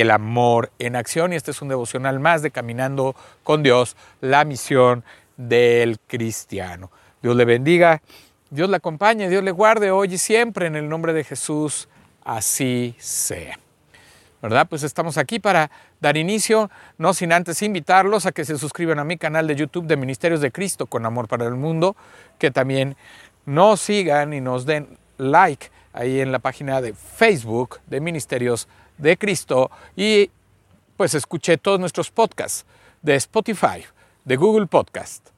el amor en acción. Y este es un devocional más de Caminando con Dios, la misión del cristiano. Dios le bendiga, Dios le acompañe, Dios le guarde hoy y siempre en el nombre de Jesús. Así sea. ¿verdad? Pues estamos aquí para dar inicio, no sin antes invitarlos a que se suscriban a mi canal de YouTube de Ministerios de Cristo con Amor para el Mundo, que también nos sigan y nos den like ahí en la página de Facebook de Ministerios de Cristo y pues escuché todos nuestros podcasts de Spotify, de Google Podcast,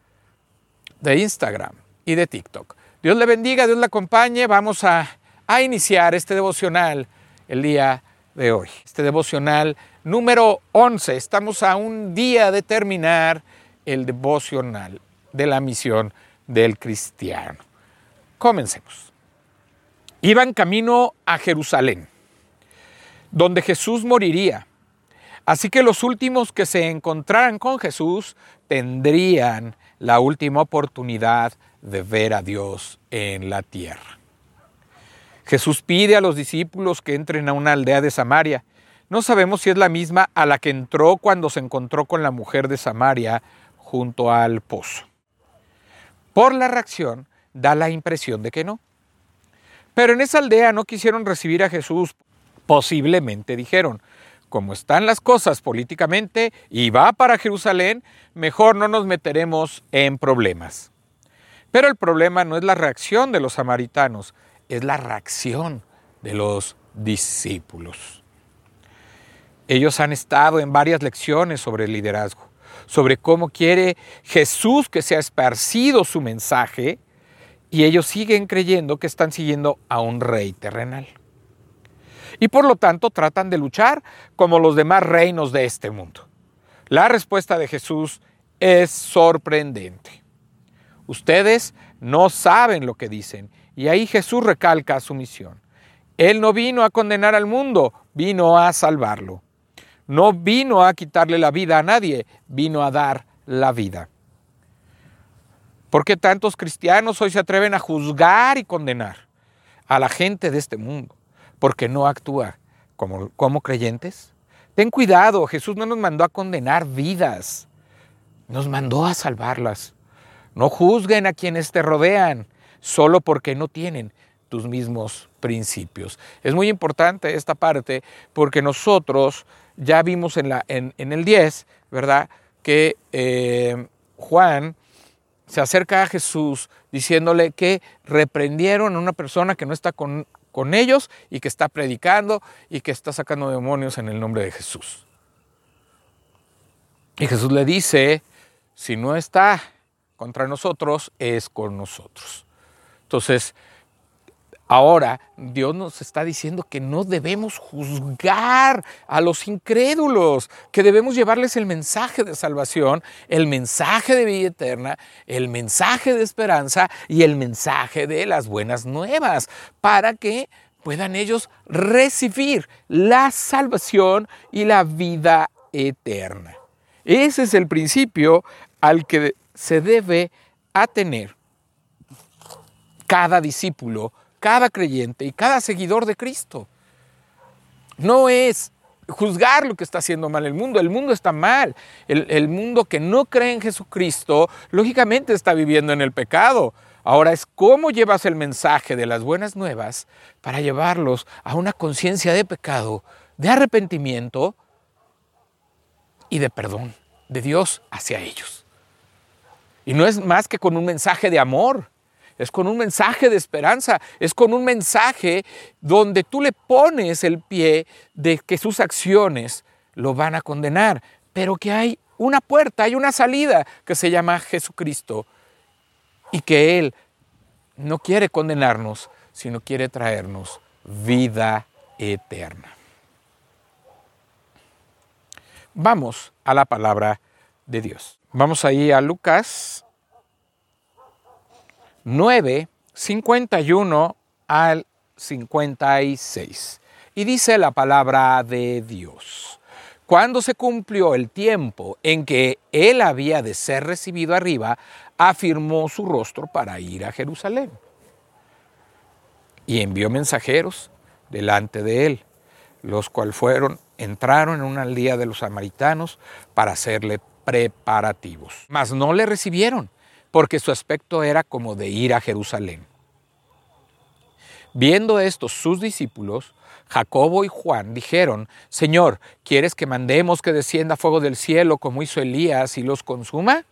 de Instagram y de TikTok. Dios le bendiga, Dios le acompañe. Vamos a, a iniciar este devocional el día de hoy. Este devocional número 11. Estamos a un día de terminar el devocional de la misión del cristiano. Comencemos. Iban camino a Jerusalén, donde Jesús moriría. Así que los últimos que se encontraran con Jesús tendrían la última oportunidad de ver a Dios en la tierra. Jesús pide a los discípulos que entren a una aldea de Samaria. No sabemos si es la misma a la que entró cuando se encontró con la mujer de Samaria junto al pozo. Por la reacción da la impresión de que no. Pero en esa aldea no quisieron recibir a Jesús. Posiblemente dijeron, como están las cosas políticamente y va para Jerusalén, mejor no nos meteremos en problemas. Pero el problema no es la reacción de los samaritanos, es la reacción de los discípulos. Ellos han estado en varias lecciones sobre el liderazgo, sobre cómo quiere Jesús que sea esparcido su mensaje, y ellos siguen creyendo que están siguiendo a un rey terrenal. Y por lo tanto tratan de luchar como los demás reinos de este mundo. La respuesta de Jesús es sorprendente. Ustedes no saben lo que dicen y ahí Jesús recalca su misión. Él no vino a condenar al mundo, vino a salvarlo. No vino a quitarle la vida a nadie, vino a dar la vida. ¿Por qué tantos cristianos hoy se atreven a juzgar y condenar a la gente de este mundo? Porque no actúa como, como creyentes. Ten cuidado, Jesús no nos mandó a condenar vidas, nos mandó a salvarlas. No juzguen a quienes te rodean, solo porque no tienen tus mismos principios. Es muy importante esta parte porque nosotros ya vimos en, la, en, el 10, ¿verdad? Que eh, Juan se acerca a Jesús diciéndole que reprendieron a una persona que no está con, con ellos y que está predicando y que está sacando demonios en el nombre de Jesús. Y Jesús le dice, si no está contra nosotros, es con nosotros. Entonces, ahora Dios nos está diciendo que no debemos juzgar a los incrédulos, que debemos llevarles el mensaje de salvación, el mensaje de vida eterna, el mensaje de esperanza y el mensaje de las buenas nuevas, para que puedan ellos recibir la salvación y la vida eterna. Ese es el principio al que se debe atener cada discípulo, cada creyente y cada seguidor de Cristo. No es juzgar lo que está haciendo mal el mundo. El mundo está mal. El, mundo que no cree en Jesucristo, lógicamente está viviendo en el pecado. Ahora es cómo llevas el mensaje de las buenas nuevas para llevarlos a una conciencia de pecado, de arrepentimiento y de perdón de Dios hacia ellos. Y no es más que con un mensaje de amor es con un mensaje de esperanza, es con un mensaje donde tú le pones el pie de que sus acciones lo van a condenar, pero que hay una puerta, hay una salida que se llama Jesucristo y que Él no quiere condenarnos, sino quiere traernos vida eterna. Vamos a la palabra de Dios. Vamos ahí a Lucas 9, 51 al 56. Y dice la palabra de Dios. Cuando se cumplió el tiempo en que él había de ser recibido arriba, afirmó su rostro para ir a Jerusalén. Y envió mensajeros delante de él, los cuales fueron entraron en una aldea de los samaritanos para hacerle preparativos. Mas no le recibieron, porque su aspecto era como de ir a Jerusalén. Viendo esto sus discípulos, Jacobo y Juan dijeron, Señor, ¿quieres que mandemos que descienda fuego del cielo como hizo Elías y los consuma?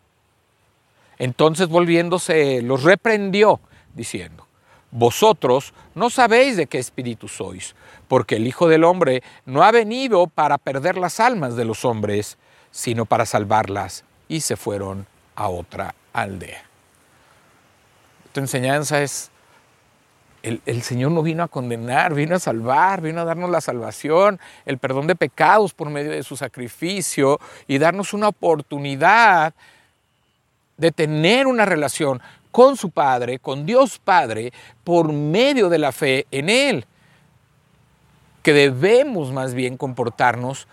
Entonces volviéndose los reprendió, diciendo, Vosotros no sabéis de qué espíritu sois, porque el Hijo del Hombre no ha venido para perder las almas de los hombres, sino para salvarlas. Y se fueron a otra aldea. Esta enseñanza es el, Señor no vino a condenar, vino a salvar, vino a darnos la salvación, el perdón de pecados por medio de su sacrificio y darnos una oportunidad de tener una relación con su Padre, con Dios Padre, por medio de la fe en Él. Que debemos más bien comportarnos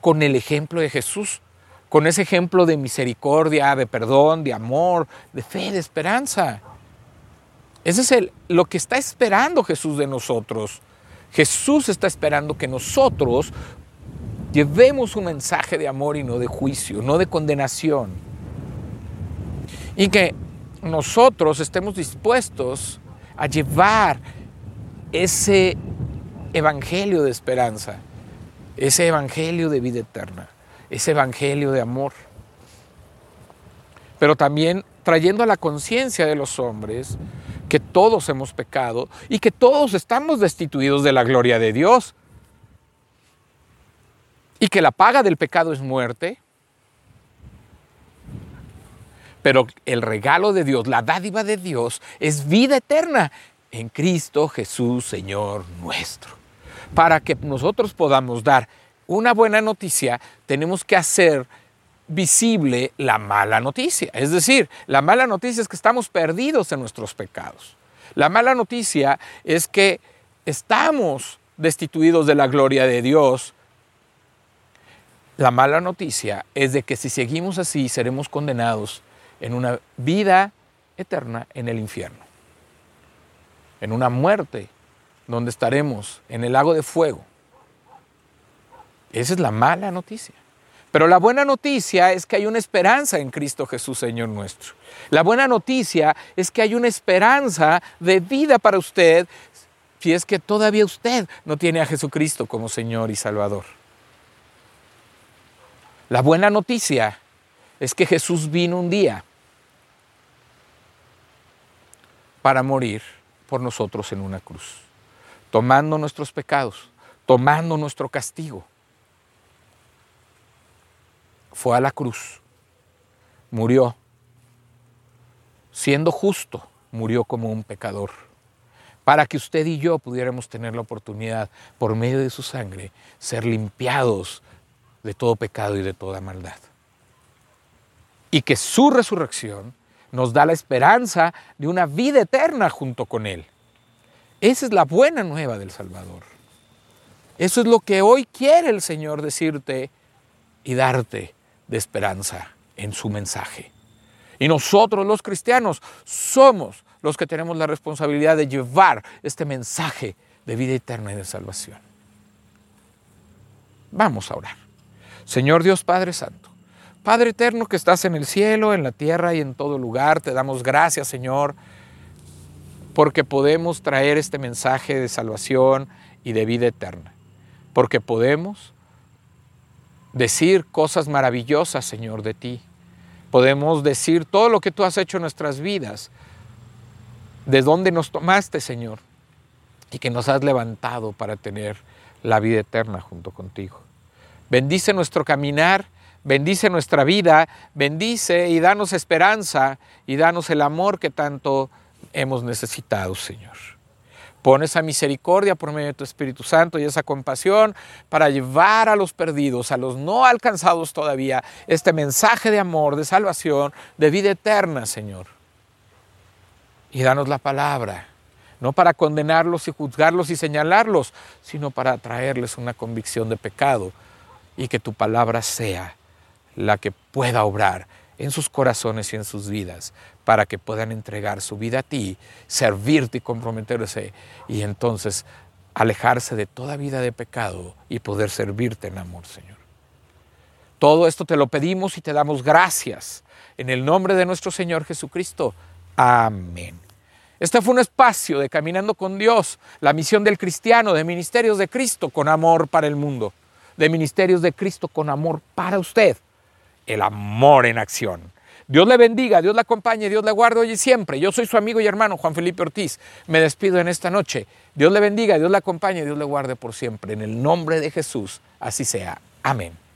con el ejemplo de Jesús, con ese ejemplo de misericordia, de perdón, de amor, de fe, de esperanza. Ese es el, lo que está esperando Jesús de nosotros. Jesús está esperando que nosotros llevemos un mensaje de amor y no de juicio, no de condenación. Y que nosotros estemos dispuestos a llevar ese evangelio de esperanza, ese evangelio de vida eterna, ese evangelio de amor. Pero también trayendo a la conciencia de los hombres que todos hemos pecado y que todos estamos destituidos de la gloria de Dios. Y que la paga del pecado es muerte. Pero el regalo de Dios, la dádiva de Dios, es vida eterna en Cristo Jesús, Señor nuestro. Para que nosotros podamos dar una buena noticia, tenemos que hacer visible la mala noticia. Es decir, la mala noticia es que estamos perdidos en nuestros pecados. La mala noticia es que estamos destituidos de la gloria de Dios. La mala noticia es de que si seguimos así seremos condenados en una vida eterna en el infierno, en una muerte donde estaremos en el lago de fuego. Esa es la mala noticia. Pero la buena noticia es que hay una esperanza en Cristo Jesús, Señor nuestro. La buena noticia es que hay una esperanza de vida para usted si es que todavía usted no tiene a Jesucristo como Señor y Salvador. La buena noticia es que Jesús vino un día para morir por nosotros en una cruz, tomando nuestros pecados, tomando nuestro castigo fue a la cruz, murió, siendo justo, murió como un pecador, para que usted y yo pudiéramos tener la oportunidad, por medio de su sangre, ser limpiados de todo pecado y de toda maldad. Y que su resurrección nos da la esperanza de una vida eterna junto con Él. Esa es la buena nueva del Salvador. Eso es lo que hoy quiere el Señor decirte y darte de esperanza en su mensaje. Y nosotros los cristianos somos los que tenemos la responsabilidad de llevar este mensaje de vida eterna y de salvación. Vamos a orar. Señor Dios Padre Santo, Padre eterno que estás en el cielo, en la tierra y en todo lugar, te damos gracias, Señor, porque podemos traer este mensaje de salvación y de vida eterna. Porque podemos decir cosas maravillosas, Señor, de ti. Podemos decir todo lo que tú has hecho en nuestras vidas, de dónde nos tomaste, Señor, y que nos has levantado para tener la vida eterna junto contigo. Bendice nuestro caminar, bendice nuestra vida, bendice y danos esperanza y danos el amor que tanto hemos necesitado, Señor. Pon esa misericordia por medio de tu Espíritu Santo y esa compasión para llevar a los perdidos, a los no alcanzados todavía, este mensaje de amor, de salvación, de vida eterna, Señor. Y danos la palabra, no para condenarlos y juzgarlos y señalarlos, sino para traerles una convicción de pecado y que tu palabra sea la que pueda obrar en sus corazones y en sus vidas para que puedan entregar su vida a ti, servirte y comprometerse y entonces alejarse de toda vida de pecado y poder servirte en amor, Señor. Todo esto te lo pedimos y te damos gracias en el nombre de nuestro Señor Jesucristo. Amén. Este fue un espacio de Caminando con Dios, la misión del cristiano, de Ministerios de Cristo con amor para el mundo, de Ministerios de Cristo con amor para usted, el amor en acción. Dios le bendiga, Dios le acompañe, Dios le guarde hoy y siempre. Yo soy su amigo y hermano Juan Felipe Ortiz. Me despido en esta noche. Dios le bendiga, Dios le acompañe, Dios le guarde por siempre. En el nombre de Jesús, así sea. Amén.